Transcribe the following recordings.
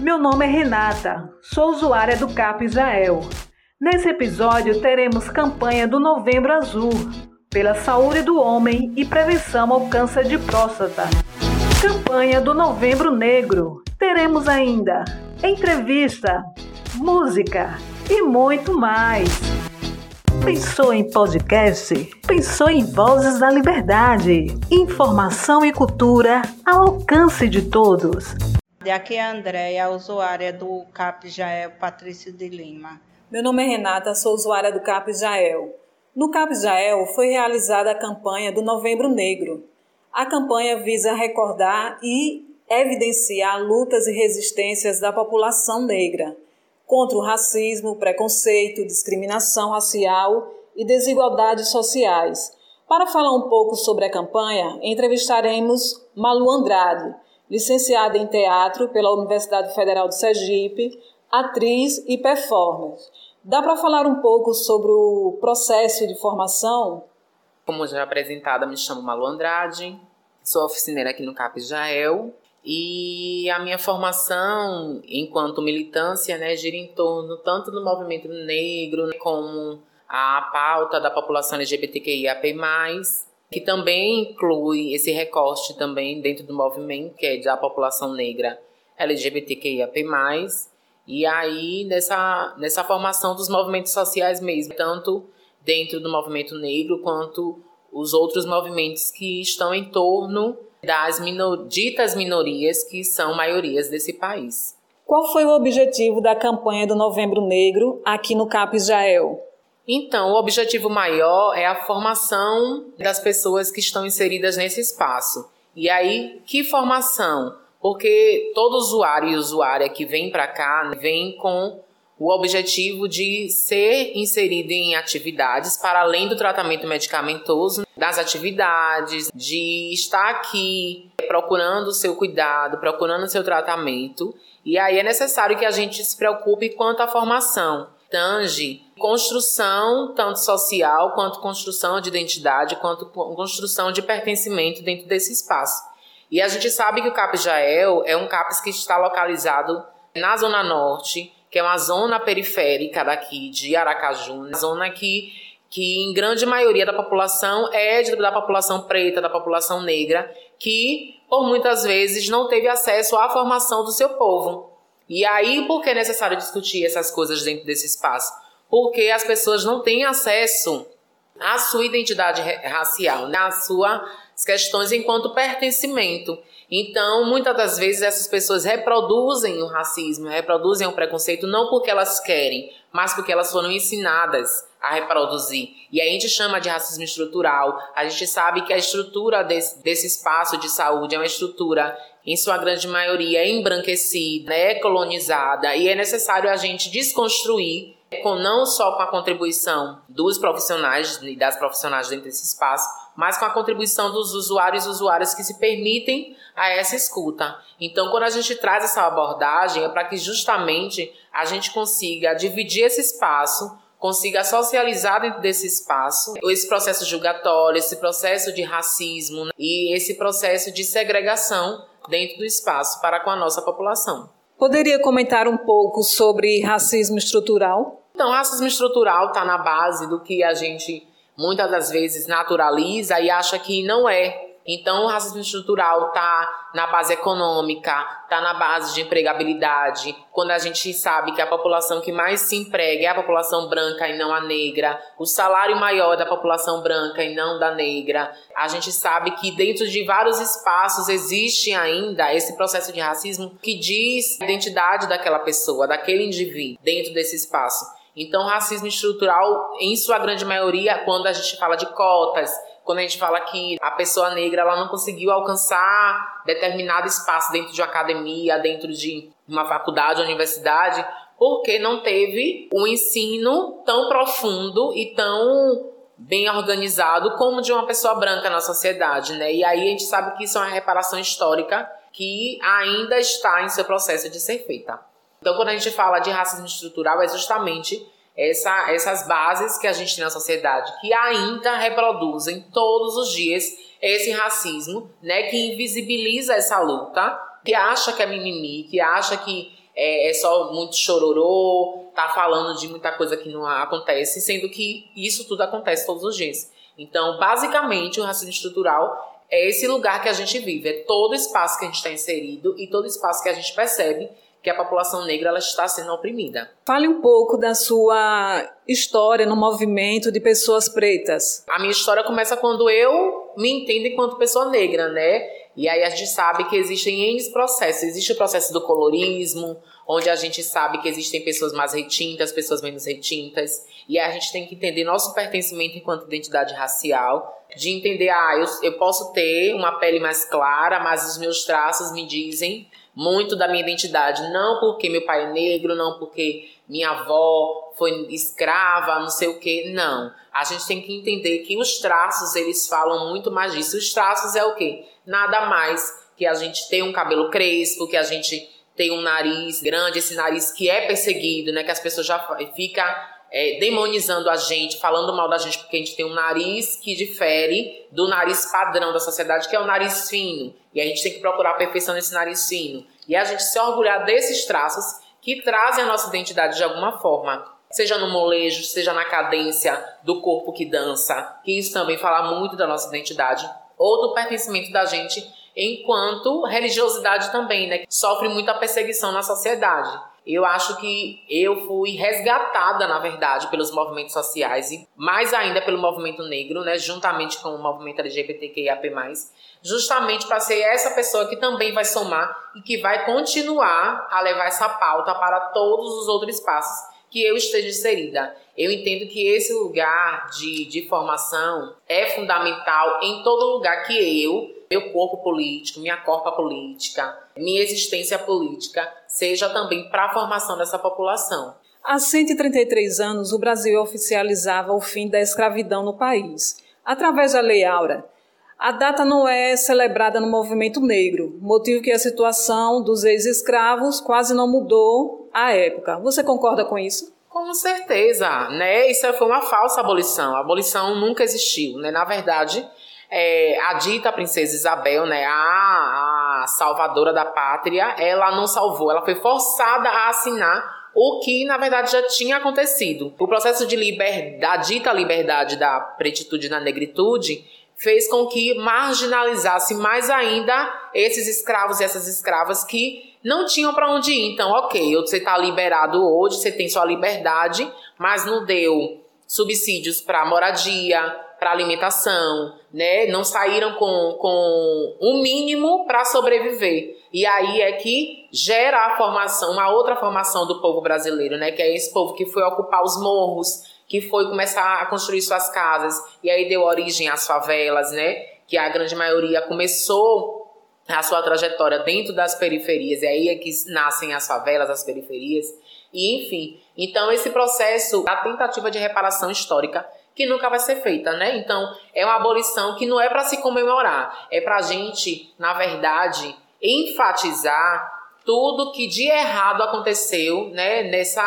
Meu nome é Renata, sou usuária do CAP Israel. Nesse episódio teremos campanha do Novembro Azul, pela saúde do homem e prevenção ao câncer de próstata. Campanha do Novembro Negro. Teremos ainda entrevista, música e muito mais. Pensou em podcast? Pensou em Vozes da Liberdade. Informação e cultura ao alcance de todos. Aqui é a Andréia, usuária do CAP Jael Patrício de Lima. Meu nome é Renata, sou usuária do CAP Jael. No CAP Jael foi realizada a campanha do Novembro Negro. A campanha visa recordar e evidenciar lutas e resistências da população negra contra o racismo, preconceito, discriminação racial e desigualdades sociais. Para falar um pouco sobre a campanha, entrevistaremos Malu Andrade, licenciada em teatro pela Universidade Federal de Sergipe, atriz e performer. Dá para falar um pouco sobre o processo de formação? Como já apresentada, me chamo Malu Andrade, sou oficineira aqui no CAP Jael e a minha formação enquanto militância né, gira em torno tanto do movimento negro como a pauta da população LGBTQIAP+, que também inclui esse recorte também dentro do movimento, que é da população negra LGBTQIAP+, e aí nessa, nessa formação dos movimentos sociais mesmo, tanto dentro do movimento negro quanto os outros movimentos que estão em torno das minor ditas minorias que são maiorias desse país. Qual foi o objetivo da campanha do Novembro Negro aqui no CAP Israel? Então, o objetivo maior é a formação das pessoas que estão inseridas nesse espaço. E aí, que formação? Porque todo usuário e usuária que vem para cá vem com o objetivo de ser inserido em atividades para além do tratamento medicamentoso, das atividades, de estar aqui procurando o seu cuidado, procurando o seu tratamento. E aí é necessário que a gente se preocupe quanto à formação. Tange construção tanto social quanto construção de identidade, quanto construção de pertencimento dentro desse espaço. E a gente sabe que o CAP Jael é um CAPES que está localizado na Zona Norte, que é uma zona periférica daqui de Aracaju, uma zona que, que em grande maioria da população é da população preta, da população negra, que por muitas vezes não teve acesso à formação do seu povo. E aí, por que é necessário discutir essas coisas dentro desse espaço? Porque as pessoas não têm acesso à sua identidade racial, né? às suas questões enquanto pertencimento. Então, muitas das vezes essas pessoas reproduzem o racismo, reproduzem o preconceito não porque elas querem, mas porque elas foram ensinadas a reproduzir. E a gente chama de racismo estrutural. A gente sabe que a estrutura desse, desse espaço de saúde é uma estrutura, em sua grande maioria, embranquecida, é colonizada, e é necessário a gente desconstruir com não só com a contribuição dos profissionais e das profissionais dentro desse espaço, mas com a contribuição dos usuários e usuárias que se permitem a essa escuta. Então, quando a gente traz essa abordagem, é para que justamente a gente consiga dividir esse espaço, consiga socializar dentro desse espaço esse processo julgatório, esse processo de racismo né, e esse processo de segregação dentro do espaço para com a nossa população. Poderia comentar um pouco sobre racismo estrutural? Então, racismo estrutural está na base do que a gente muitas das vezes naturaliza e acha que não é. Então, o racismo estrutural está na base econômica, está na base de empregabilidade. Quando a gente sabe que a população que mais se emprega é a população branca e não a negra, o salário maior da população branca e não da negra. A gente sabe que dentro de vários espaços existe ainda esse processo de racismo que diz a identidade daquela pessoa, daquele indivíduo dentro desse espaço. Então, racismo estrutural, em sua grande maioria, quando a gente fala de cotas, quando a gente fala que a pessoa negra ela não conseguiu alcançar determinado espaço dentro de uma academia, dentro de uma faculdade, uma universidade, porque não teve um ensino tão profundo e tão bem organizado como de uma pessoa branca na sociedade, né? E aí a gente sabe que isso é uma reparação histórica que ainda está em seu processo de ser feita. Então, quando a gente fala de racismo estrutural, é justamente essa, essas bases que a gente tem na sociedade que ainda reproduzem todos os dias esse racismo, né, que invisibiliza essa luta, que acha que é mimimi, que acha que é, é só muito chororô, tá falando de muita coisa que não acontece, sendo que isso tudo acontece todos os dias. Então, basicamente, o racismo estrutural é esse lugar que a gente vive, é todo espaço que a gente está inserido e todo espaço que a gente percebe que a população negra ela está sendo oprimida. Fale um pouco da sua história no movimento de pessoas pretas. A minha história começa quando eu me entendo enquanto pessoa negra, né? E aí a gente sabe que existem N processos. Existe o processo do colorismo, onde a gente sabe que existem pessoas mais retintas, pessoas menos retintas. E a gente tem que entender nosso pertencimento enquanto identidade racial, de entender, ah, eu, eu posso ter uma pele mais clara, mas os meus traços me dizem muito da minha identidade. Não porque meu pai é negro, não porque minha avó foi escrava, não sei o que. Não. A gente tem que entender que os traços, eles falam muito mais disso. Os traços é o quê? Nada mais que a gente ter um cabelo crespo, que a gente tem um nariz grande, esse nariz que é perseguido, né? Que as pessoas já ficam é, demonizando a gente, falando mal da gente porque a gente tem um nariz que difere do nariz padrão da sociedade, que é o nariz fino. E a gente tem que procurar a perfeição nesse nariz fino. E a gente se orgulhar desses traços que trazem a nossa identidade de alguma forma. Seja no molejo, seja na cadência do corpo que dança, que isso também fala muito da nossa identidade, ou do pertencimento da gente enquanto religiosidade também, né? Que sofre muita perseguição na sociedade. Eu acho que eu fui resgatada, na verdade, pelos movimentos sociais e mais ainda pelo movimento negro, né, juntamente com o movimento LGBTQIAP+, justamente para ser essa pessoa que também vai somar e que vai continuar a levar essa pauta para todos os outros espaços que eu esteja inserida. Eu entendo que esse lugar de, de formação é fundamental em todo lugar que eu meu corpo político, minha corpa política, minha existência política, seja também para a formação dessa população. Há 133 anos, o Brasil oficializava o fim da escravidão no país, através da Lei Áurea. A data não é celebrada no movimento negro, motivo que a situação dos ex-escravos quase não mudou à época. Você concorda com isso? Com certeza, né? Isso foi uma falsa abolição. A abolição nunca existiu, né? Na verdade, é, a dita princesa Isabel, né, a, a salvadora da pátria, ela não salvou, ela foi forçada a assinar o que na verdade já tinha acontecido. O processo de liberdade, da dita liberdade da pretitude na negritude fez com que marginalizasse mais ainda esses escravos e essas escravas que não tinham para onde ir. Então, ok, você está liberado hoje, você tem sua liberdade, mas não deu subsídios para moradia, para alimentação, né? Não saíram com, com um mínimo para sobreviver. E aí é que gera a formação, uma outra formação do povo brasileiro, né? Que é esse povo que foi ocupar os morros, que foi começar a construir suas casas, e aí deu origem às favelas, né? Que a grande maioria começou a sua trajetória dentro das periferias, e aí é que nascem as favelas, as periferias, e enfim. Então, esse processo, a tentativa de reparação histórica, que nunca vai ser feita, né? Então, é uma abolição que não é para se comemorar, é para a gente, na verdade, enfatizar tudo que de errado aconteceu, né, nessa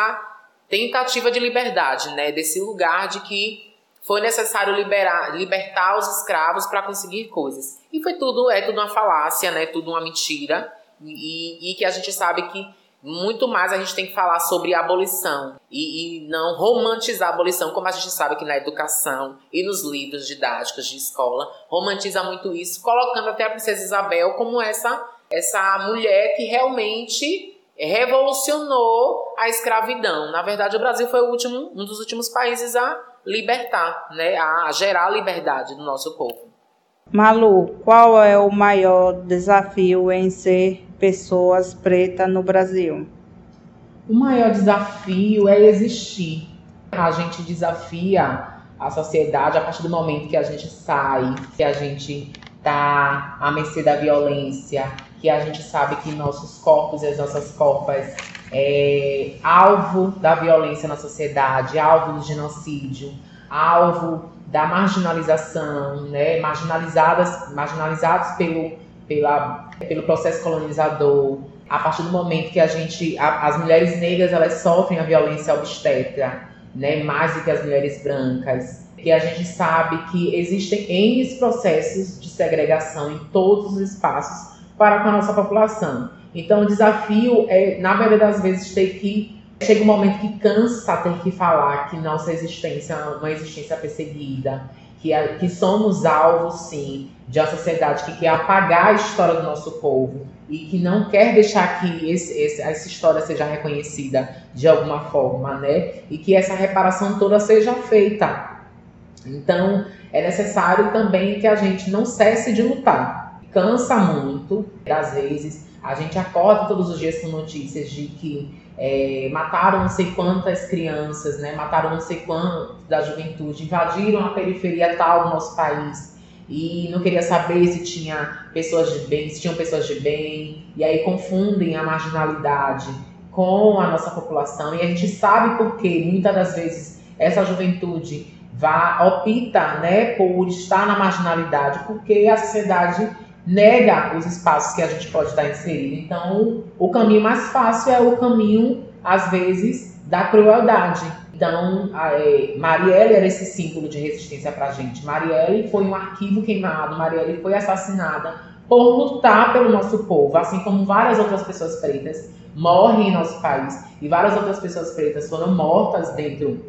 tentativa de liberdade, né, desse lugar de que foi necessário liberar, libertar os escravos para conseguir coisas. E foi tudo, é tudo uma falácia, né, tudo uma mentira, e, e que a gente sabe que muito mais a gente tem que falar sobre abolição e, e, não romantizar a abolição, como a gente sabe que na educação e nos livros didáticos de escola romantiza muito isso, colocando até a princesa Isabel como essa essa mulher que realmente revolucionou a escravidão. Na verdade, o Brasil foi o último, um dos últimos países a libertar, né, a gerar a liberdade do nosso povo. Malu, qual é o maior desafio em ser pessoas pretas no Brasil? O maior desafio é existir. A gente desafia a sociedade a partir do momento que a gente sai, que a gente tá à mercê da violência, que a gente sabe que nossos corpos e as nossas corpas é alvo da violência na sociedade, alvo do genocídio, alvo da marginalização, né, marginalizadas, marginalizados pelo, pela, pelo processo colonizador. A partir do momento que a gente, a, as mulheres negras, elas sofrem a violência obstétrica, né, mais do que as mulheres brancas, que a gente sabe que existem N processos de segregação em todos os espaços para com a nossa população. Então o desafio é, na maioria das vezes, ter que. Chega um momento que cansa ter que falar que nossa existência é uma existência perseguida, que, é, que somos alvos, sim, de uma sociedade que quer apagar a história do nosso povo e que não quer deixar que esse, esse, essa história seja reconhecida de alguma forma, né? E que essa reparação toda seja feita. Então, é necessário também que a gente não cesse de lutar. Cansa muito, às vezes, a gente acorda todos os dias com notícias de que é, mataram não sei quantas crianças, né? mataram não sei quantos da juventude, invadiram a periferia tal do nosso país. E não queria saber se tinha pessoas de bem, se tinham pessoas de bem, e aí confundem a marginalidade com a nossa população, e a gente sabe por que muitas das vezes essa juventude vá opta, né, por estar na marginalidade, porque a sociedade nega os espaços que a gente pode estar inserido. Então, o caminho mais fácil é o caminho, às vezes, da crueldade. Então, é, Marielle era esse símbolo de resistência para a gente. Marielle foi um arquivo queimado, Marielle foi assassinada por lutar pelo nosso povo, assim como várias outras pessoas pretas morrem em nosso país e várias outras pessoas pretas foram mortas dentro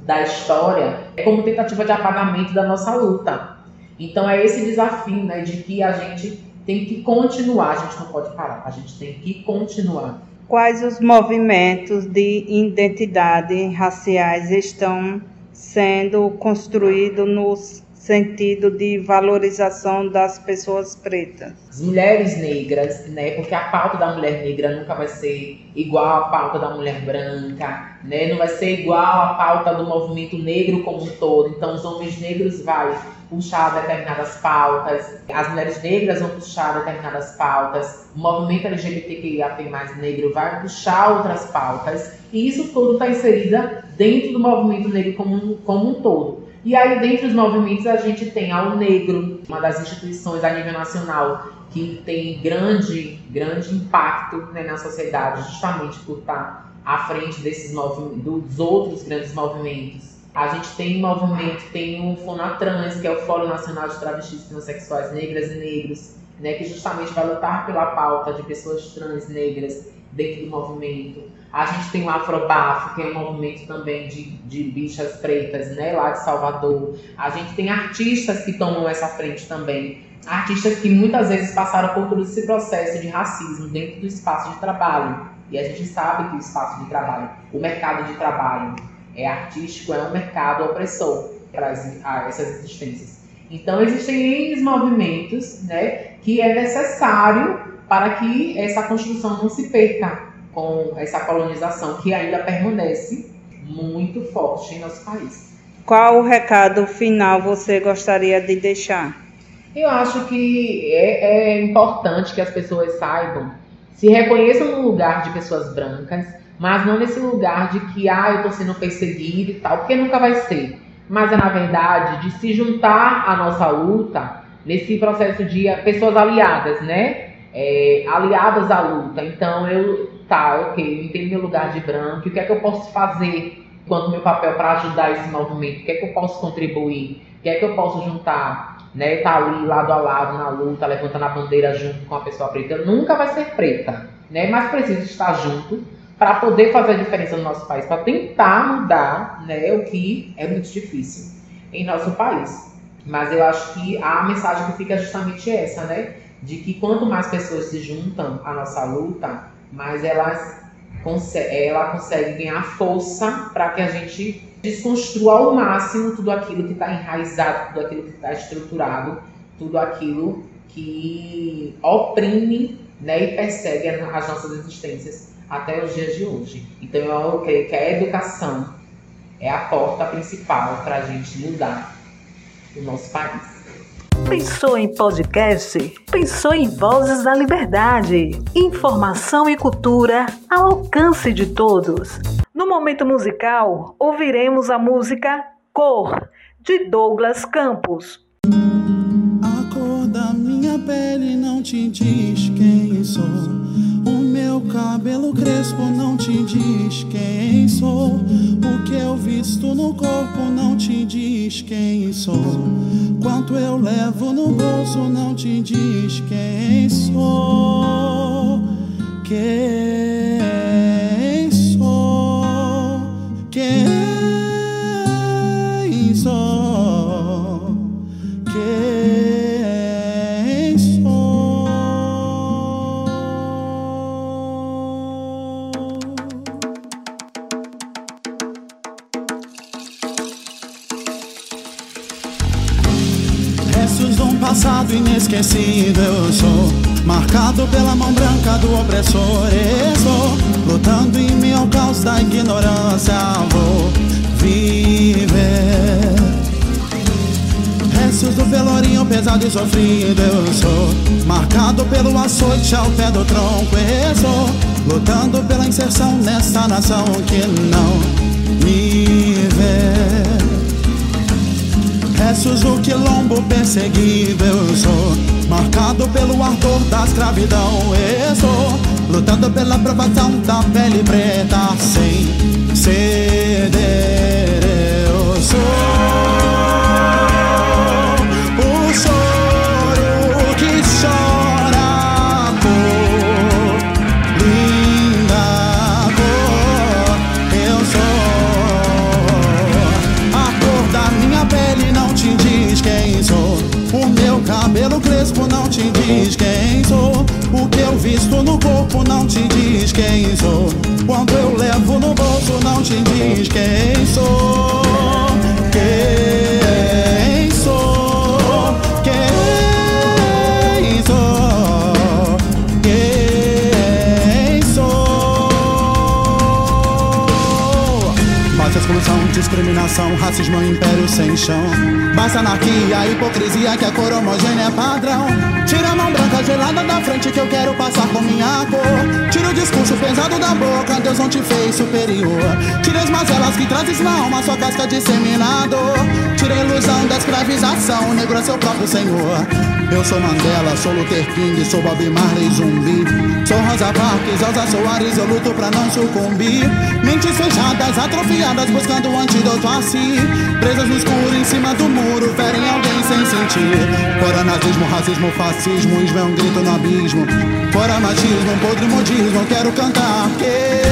da história como tentativa de apagamento da nossa luta. Então é esse desafio, né, de que a gente tem que continuar, a gente não pode parar, a gente tem que continuar. Quais os movimentos de identidade raciais estão sendo construídos nos sentido de valorização das pessoas pretas. As mulheres negras, né? Porque a pauta da mulher negra nunca vai ser igual à pauta da mulher branca, né? Não vai ser igual à pauta do movimento negro como um todo. Então, os homens negros vai puxar determinadas pautas, as mulheres negras vão puxar determinadas pautas, o movimento LGBTQIA+ negro vai puxar outras pautas, e isso tudo está inserida dentro do movimento negro como como um todo. E aí, dentre os movimentos, a gente tem a O Negro, uma das instituições a nível nacional que tem grande, grande impacto né, na sociedade, justamente por estar à frente desses dos outros grandes movimentos. A gente tem movimento, tem o Fonatrans, que é o Fórum Nacional de Travestis Transsexuais Negras e Negros, né, que justamente vai lutar pela pauta de pessoas trans negras dentro do movimento. A gente tem o Afrobafo, que é um movimento também de, de bichas pretas, né, lá de Salvador. A gente tem artistas que tomam essa frente também. Artistas que muitas vezes passaram por todo esse processo de racismo dentro do espaço de trabalho. E a gente sabe que o espaço de trabalho, o mercado de trabalho é artístico, é um mercado opressor para essas existências. Então existem N movimentos né, que é necessário para que essa construção não se perca com essa colonização que ainda permanece muito forte em nosso país. Qual o recado final você gostaria de deixar? Eu acho que é, é importante que as pessoas saibam, se reconheçam no lugar de pessoas brancas, mas não nesse lugar de que ah, eu estou sendo perseguido e tal, porque nunca vai ser. Mas é na verdade de se juntar à nossa luta nesse processo de pessoas aliadas, né? É, aliadas à luta. Então eu tá, ok, eu entendo meu lugar de branco, o que é que eu posso fazer quanto meu papel para ajudar esse movimento? O que é que eu posso contribuir? O que é que eu posso juntar? Né, tá ali lado a lado na luta, levantando a bandeira junto com a pessoa preta. Nunca vai ser preta, né? Mas precisa estar junto para poder fazer a diferença no nosso país, para tentar mudar, né, o que é muito difícil em nosso país. Mas eu acho que a mensagem que fica é justamente essa, né? De que quanto mais pessoas se juntam à nossa luta, mas ela consegue, ela consegue ganhar força para que a gente desconstrua ao máximo tudo aquilo que está enraizado, tudo aquilo que está estruturado, tudo aquilo que oprime né, e persegue as nossas existências até os dias de hoje. Então eu creio que a educação é a porta principal para a gente mudar o nosso país. Pensou em podcast? Pensou em Vozes da Liberdade. Informação e cultura ao alcance de todos. No momento musical, ouviremos a música Cor, de Douglas Campos. A cor da minha pele não te diz quem sou. Cabelo crespo não te diz quem sou. O que eu visto no corpo não te diz quem sou. Quanto eu levo no bolso não te diz quem sou. Quem Restos de um passado inesquecível. Eu sou Marcado pela mão branca do opressor. Estou lutando em meio ao caos da ignorância. Vou viver. Restos do pelourinho pesado e sofrido. Eu sou Marcado pelo açoite ao pé do tronco. Estou lutando pela inserção nesta nação que não me vê Restos do quilombo perseguido eu sou. Marcado pelo ardor da escravidão eu sou. Lutando pela aprovação da pele preta Sem ceder discriminação, racismo, império sem chão. Basta anarquia, hipocrisia que a cor homogênea é padrão. Tira a mão branca gelada da frente que eu quero passar com minha cor. Tira o discurso pesado da boca, Deus não te fez superior. Tira as mazelas que trazes na alma, sua casca disseminador. Tira a ilusão da escravização, o negro é seu próprio senhor. Eu sou Mandela, sou Luther King, sou Bob Marley, zumbi. Sou Rosa Parks, Elza Soares, eu luto pra não sucumbir. Mentes fechadas, atrofiadas, buscando um antídoto a si. Presas no escuro, em cima do muro, ferem alguém sem sentir. Fora nazismo, racismo, fascismo, ismo é um grito no abismo. Fora machismo, podre modismo, quero cantar. Que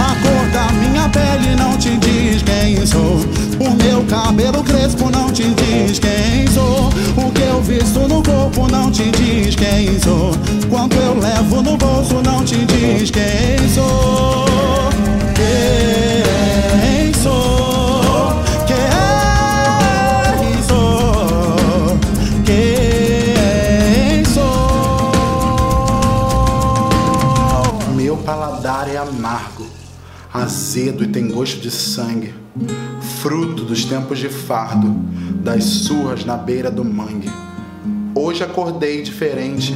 a cor da minha pele não te diz quem sou. O meu cabelo crespo não te diz quem sou. O que eu visto no corpo não te diz quem sou. Quanto eu levo no bolso não te diz quem azedo e tem gosto de sangue, fruto dos tempos de fardo, das surras na beira do mangue. Hoje acordei diferente,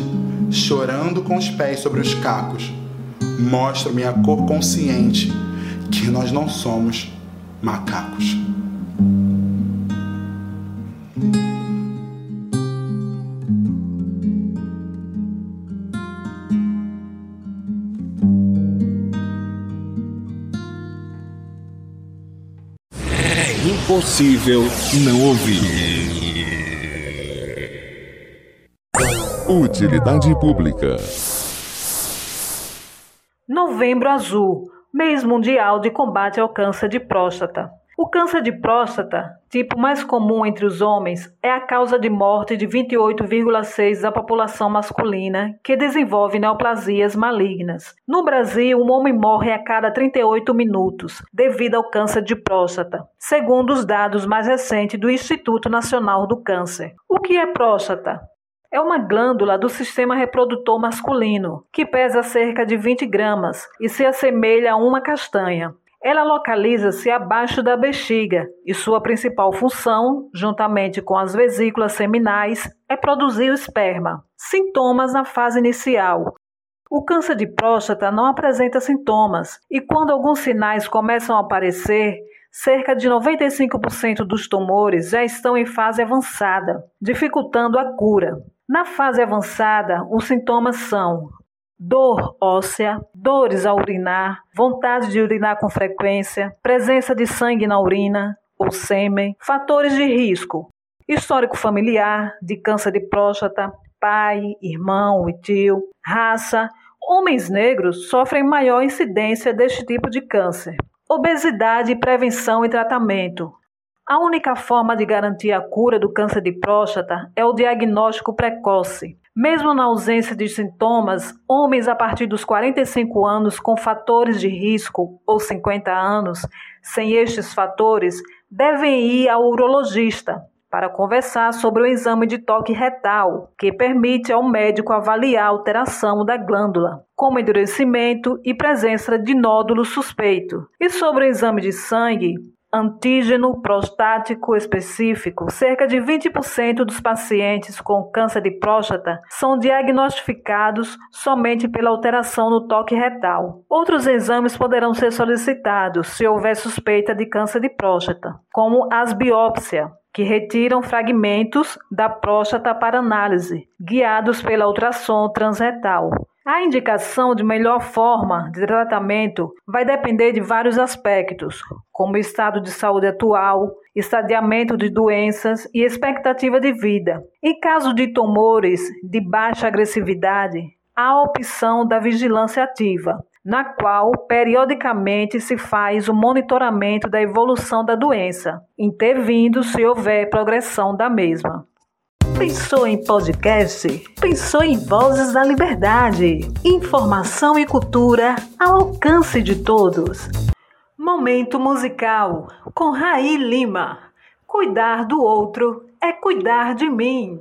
chorando com os pés sobre os cacos. Mostro minha cor consciente que nós não somos macacos. Impossível não ouvir. Utilidade pública. Novembro Azul, mês mundial de combate ao câncer de próstata. O câncer de próstata, tipo mais comum entre os homens, é a causa de morte de 28,6% da população masculina que desenvolve neoplasias malignas. No Brasil, um homem morre a cada 38 minutos devido ao câncer de próstata, segundo os dados mais recentes do Instituto Nacional do Câncer. O que é próstata? É uma glândula do sistema reprodutor masculino, que pesa cerca de 20 gramas e se assemelha a uma castanha. Ela localiza-se abaixo da bexiga e sua principal função, juntamente com as vesículas seminais, é produzir o esperma. Sintomas na fase inicial. O câncer de próstata não apresenta sintomas e, quando alguns sinais começam a aparecer, cerca de 95% dos tumores já estão em fase avançada, dificultando a cura. Na fase avançada, os sintomas são dor óssea, dores ao urinar, vontade de urinar com frequência, presença de sangue na urina ou sêmen, fatores de risco, histórico familiar de câncer de próstata, pai, irmão e tio, raça Homens negros sofrem maior incidência deste tipo de câncer. Obesidade, prevenção e tratamento. A única forma de garantir a cura do câncer de próstata é o diagnóstico precoce. Mesmo na ausência de sintomas, homens a partir dos 45 anos com fatores de risco ou 50 anos sem estes fatores devem ir ao urologista para conversar sobre o exame de toque retal, que permite ao médico avaliar a alteração da glândula, como endurecimento e presença de nódulo suspeito. E sobre o exame de sangue, antígeno prostático específico, cerca de 20% dos pacientes com câncer de próstata são diagnosticados somente pela alteração no toque retal. Outros exames poderão ser solicitados se houver suspeita de câncer de próstata, como as biópsia, que retiram fragmentos da próstata para análise, guiados pela ultrassom transretal. A indicação de melhor forma de tratamento vai depender de vários aspectos, como estado de saúde atual, estadiamento de doenças e expectativa de vida. Em caso de tumores de baixa agressividade, há a opção da vigilância ativa, na qual periodicamente se faz o monitoramento da evolução da doença, intervindo se houver progressão da mesma. Pensou em podcast? Pensou em Vozes da Liberdade. Informação e cultura ao alcance de todos. Momento musical com Raí Lima. Cuidar do outro é cuidar de mim.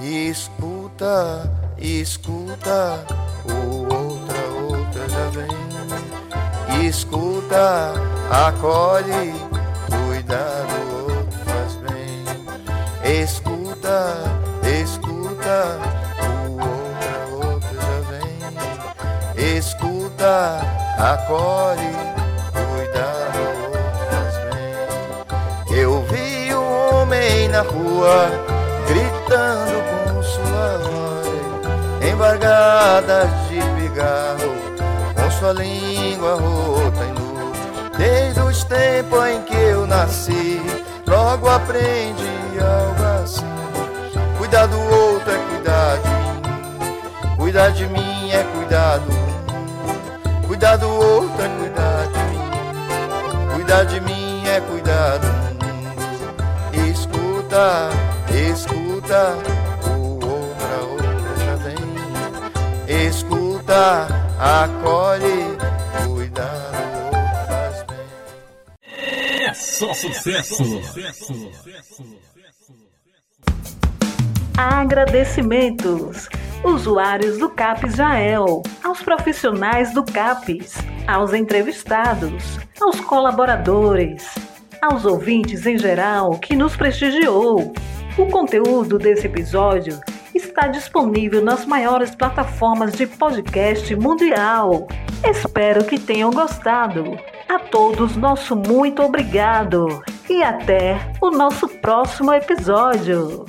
Escuta, escuta, o outra, outra já vem. Escuta, acolhe, cuida do outro. Escuta escuta, o outro, já vem. Escuta, acolhe, cuida, faz bem. Eu vi um homem na rua gritando com sua voz, embargada de pigarro, com sua língua rota e nu. Desde os tempos em que eu nasci, logo aprendi algo. Cuidar do outro é cuidar de mim. Cuidar de mim é cuidar do mundo. Cuidar do outro é cuidar de mim. Cuidar de mim é cuidar do mundo. Escuta, escuta, o outra, outra já vem. Escuta, acolhe, cuida do outro faz bem. É só sucesso. Agradecimentos. Usuários do CAPES Jael, aos profissionais do CAPES, aos entrevistados, aos colaboradores, aos ouvintes em geral que nos prestigiou. O conteúdo desse episódio está disponível nas maiores plataformas de podcast mundial. Espero que tenham gostado. A todos, nosso muito obrigado e até o nosso próximo episódio.